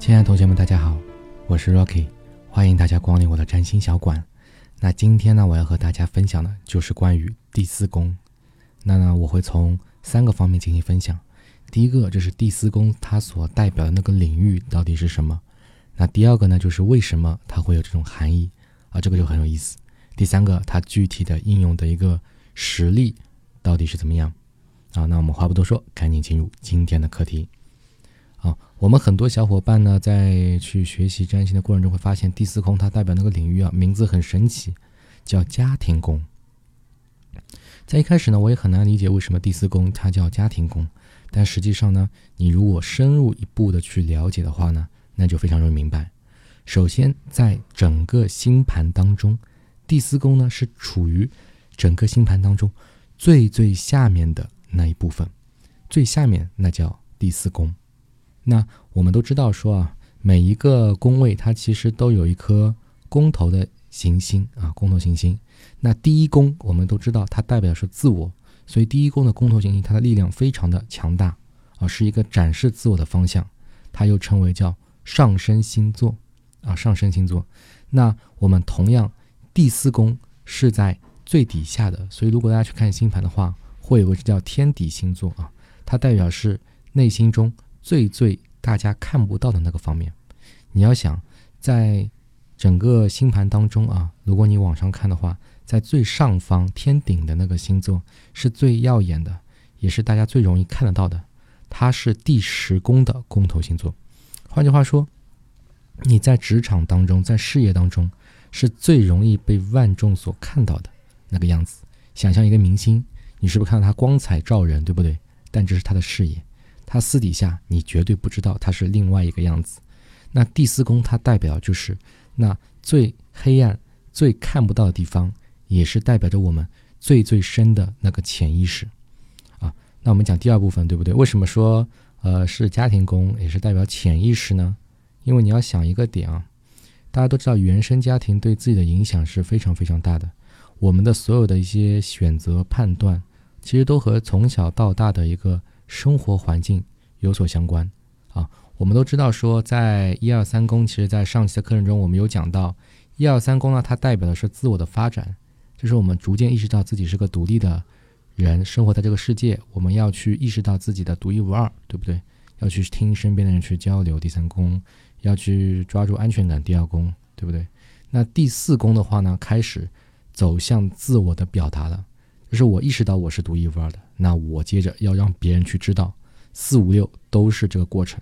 亲爱的同学们，大家好，我是 Rocky，欢迎大家光临我的占星小馆。那今天呢，我要和大家分享的就是关于第四宫。那呢，我会从三个方面进行分享。第一个就是第四宫它所代表的那个领域到底是什么？那第二个呢，就是为什么它会有这种含义啊？这个就很有意思。第三个，它具体的应用的一个实例到底是怎么样？啊，那我们话不多说，赶紧进入今天的课题。啊，我们很多小伙伴呢，在去学习占星的过程中，会发现第四宫它代表那个领域啊，名字很神奇，叫家庭宫。在一开始呢，我也很难理解为什么第四宫它叫家庭宫，但实际上呢，你如果深入一步的去了解的话呢，那就非常容易明白。首先，在整个星盘当中，第四宫呢是处于整个星盘当中最最下面的那一部分，最下面那叫第四宫。那我们都知道说啊，每一个宫位它其实都有一颗宫头的行星啊，宫头行星。那第一宫我们都知道它代表是自我，所以第一宫的宫头行星它的力量非常的强大啊，是一个展示自我的方向。它又称为叫上升星座啊，上升星座。那我们同样第四宫是在最底下的，所以如果大家去看星盘的话，会有个叫天底星座啊，它代表是内心中。最最大家看不到的那个方面，你要想，在整个星盘当中啊，如果你往上看的话，在最上方天顶的那个星座是最耀眼的，也是大家最容易看得到的，它是第十宫的宫头星座。换句话说，你在职场当中，在事业当中，是最容易被万众所看到的那个样子。想象一个明星，你是不是看到他光彩照人，对不对？但这是他的事业。他私底下，你绝对不知道他是另外一个样子。那第四宫它代表就是那最黑暗、最看不到的地方，也是代表着我们最最深的那个潜意识啊。那我们讲第二部分，对不对？为什么说呃是家庭宫也是代表潜意识呢？因为你要想一个点啊，大家都知道原生家庭对自己的影响是非常非常大的。我们的所有的一些选择判断，其实都和从小到大的一个。生活环境有所相关啊，我们都知道说，在一二三宫，其实，在上期的课程中，我们有讲到一二三宫呢，它代表的是自我的发展，就是我们逐渐意识到自己是个独立的人，生活在这个世界，我们要去意识到自己的独一无二，对不对？要去听身边的人去交流，第三宫要去抓住安全感，第二宫，对不对？那第四宫的话呢，开始走向自我的表达了。就是我意识到我是独一无二的，那我接着要让别人去知道，四五六都是这个过程。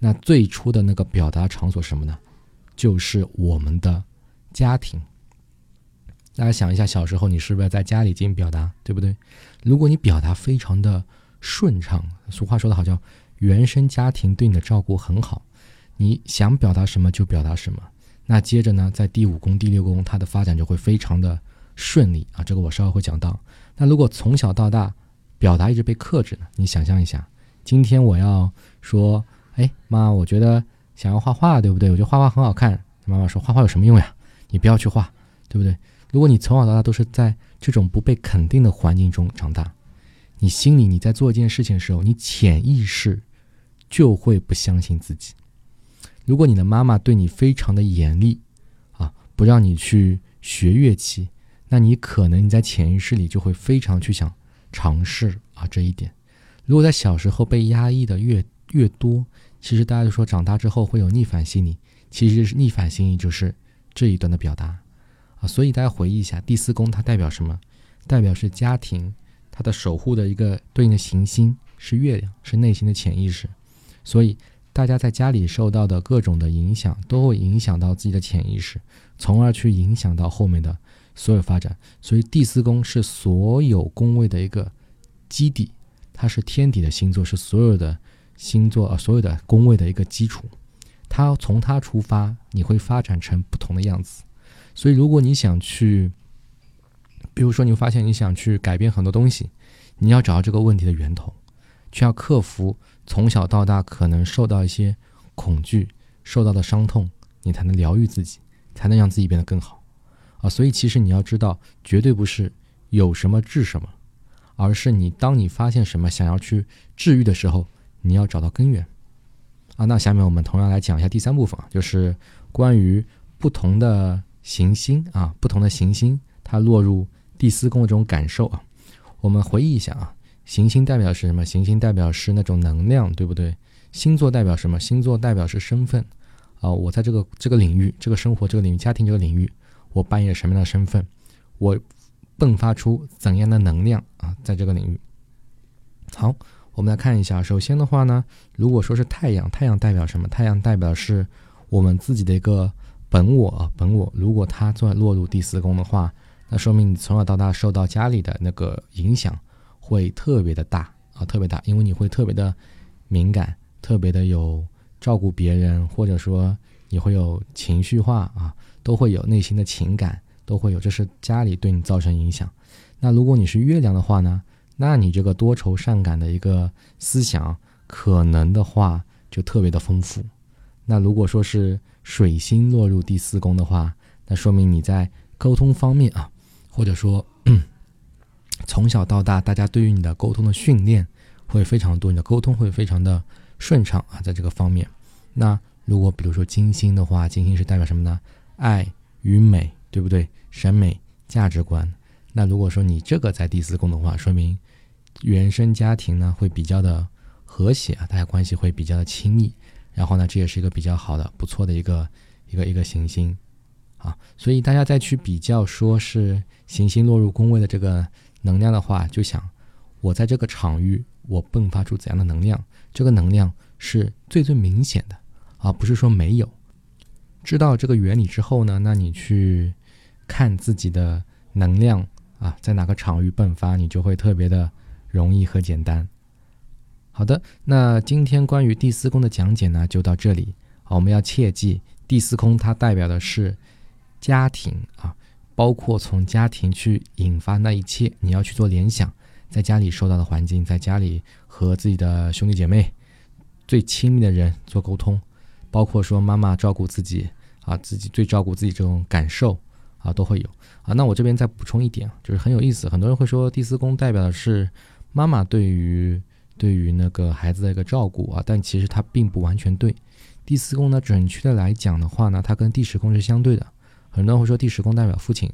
那最初的那个表达场所什么呢？就是我们的家庭。大家想一下，小时候你是不是在家里进行表达，对不对？如果你表达非常的顺畅，俗话说的好叫原生家庭对你的照顾很好，你想表达什么就表达什么。那接着呢，在第五宫、第六宫，它的发展就会非常的顺利啊。这个我稍后会讲到。那如果从小到大表达一直被克制呢？你想象一下，今天我要说，哎，妈，我觉得想要画画，对不对？我觉得画画很好看。妈妈说，画画有什么用呀？你不要去画，对不对？如果你从小到大都是在这种不被肯定的环境中长大，你心里你在做一件事情的时候，你潜意识就会不相信自己。如果你的妈妈对你非常的严厉，啊，不让你去学乐器。那你可能你在潜意识里就会非常去想尝试啊这一点。如果在小时候被压抑的越越多，其实大家都说长大之后会有逆反心理，其实是逆反心理就是这一段的表达啊。所以大家回忆一下，第四宫它代表什么？代表是家庭，它的守护的一个对应的行星是月亮，是内心的潜意识。所以大家在家里受到的各种的影响，都会影响到自己的潜意识，从而去影响到后面的。所有发展，所以第四宫是所有宫位的一个基底，它是天底的星座，是所有的星座啊，所有的宫位的一个基础。它从它出发，你会发展成不同的样子。所以，如果你想去，比如说，你会发现你想去改变很多东西，你要找到这个问题的源头，却要克服从小到大可能受到一些恐惧、受到的伤痛，你才能疗愈自己，才能让自己变得更好。啊，所以其实你要知道，绝对不是有什么治什么，而是你当你发现什么想要去治愈的时候，你要找到根源。啊。那下面我们同样来讲一下第三部分，就是关于不同的行星啊，不同的行星它落入第四宫的这种感受啊。我们回忆一下啊，行星代表是什么？行星代表是那种能量，对不对？星座代表什么？星座代表是身份啊。我在这个这个领域、这个生活这个领域、家庭这个领域，我扮演什么样的身份？我迸发出怎样的能量啊？在这个领域。好，我们来看一下。首先的话呢，如果说是太阳，太阳代表什么？太阳代表是我们自己的一个本我，本我。如果它做落入第四宫的话，那说明你从小到大受到家里的那个影响会特别的大啊，特别大，因为你会特别的敏感，特别的有照顾别人，或者说你会有情绪化啊，都会有内心的情感，都会有，这是家里对你造成影响。那如果你是月亮的话呢？那你这个多愁善感的一个思想，可能的话就特别的丰富。那如果说是水星落入第四宫的话，那说明你在沟通方面啊，或者说 从小到大，大家对于你的沟通的训练会非常多，你的沟通会非常的顺畅啊，在这个方面。那如果比如说金星的话，金星是代表什么呢？爱与美，对不对？审美价值观。那如果说你这个在第四宫的话，说明原生家庭呢会比较的和谐啊，大家关系会比较的亲密。然后呢，这也是一个比较好的、不错的一个一个一个行星啊。所以大家再去比较说是行星落入宫位的这个能量的话，就想我在这个场域我迸发出怎样的能量，这个能量是最最明显的啊，不是说没有。知道这个原理之后呢，那你去看自己的能量。啊，在哪个场域迸发，你就会特别的容易和简单。好的，那今天关于第四宫的讲解呢，就到这里。好，我们要切记，第四宫它代表的是家庭啊，包括从家庭去引发那一切，你要去做联想，在家里受到的环境，在家里和自己的兄弟姐妹、最亲密的人做沟通，包括说妈妈照顾自己啊，自己最照顾自己这种感受。啊，都会有啊。那我这边再补充一点，就是很有意思。很多人会说第四宫代表的是妈妈对于对于那个孩子的一个照顾啊，但其实它并不完全对。第四宫呢，准确的来讲的话呢，它跟第十宫是相对的。很多人会说第十宫代表父亲，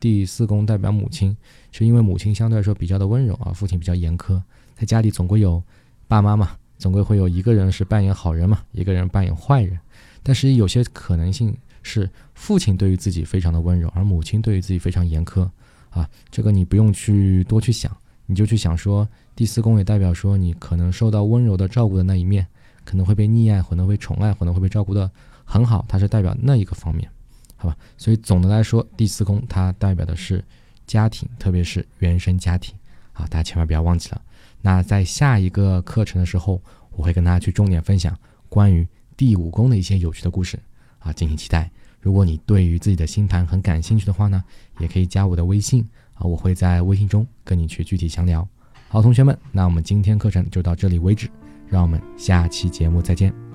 第四宫代表母亲，是因为母亲相对来说比较的温柔啊，父亲比较严苛。在家里总归有爸妈嘛，总归会有一个人是扮演好人嘛，一个人扮演坏人。但是有些可能性。是父亲对于自己非常的温柔，而母亲对于自己非常严苛啊。这个你不用去多去想，你就去想说，第四宫也代表说你可能受到温柔的照顾的那一面，可能会被溺爱，可能会宠爱，可能会被照顾的很好，它是代表那一个方面，好吧？所以总的来说，第四宫它代表的是家庭，特别是原生家庭啊，大家千万不要忘记了。那在下一个课程的时候，我会跟大家去重点分享关于第五宫的一些有趣的故事。啊，敬请期待。如果你对于自己的星盘很感兴趣的话呢，也可以加我的微信啊，我会在微信中跟你去具体详聊。好，同学们，那我们今天课程就到这里为止，让我们下期节目再见。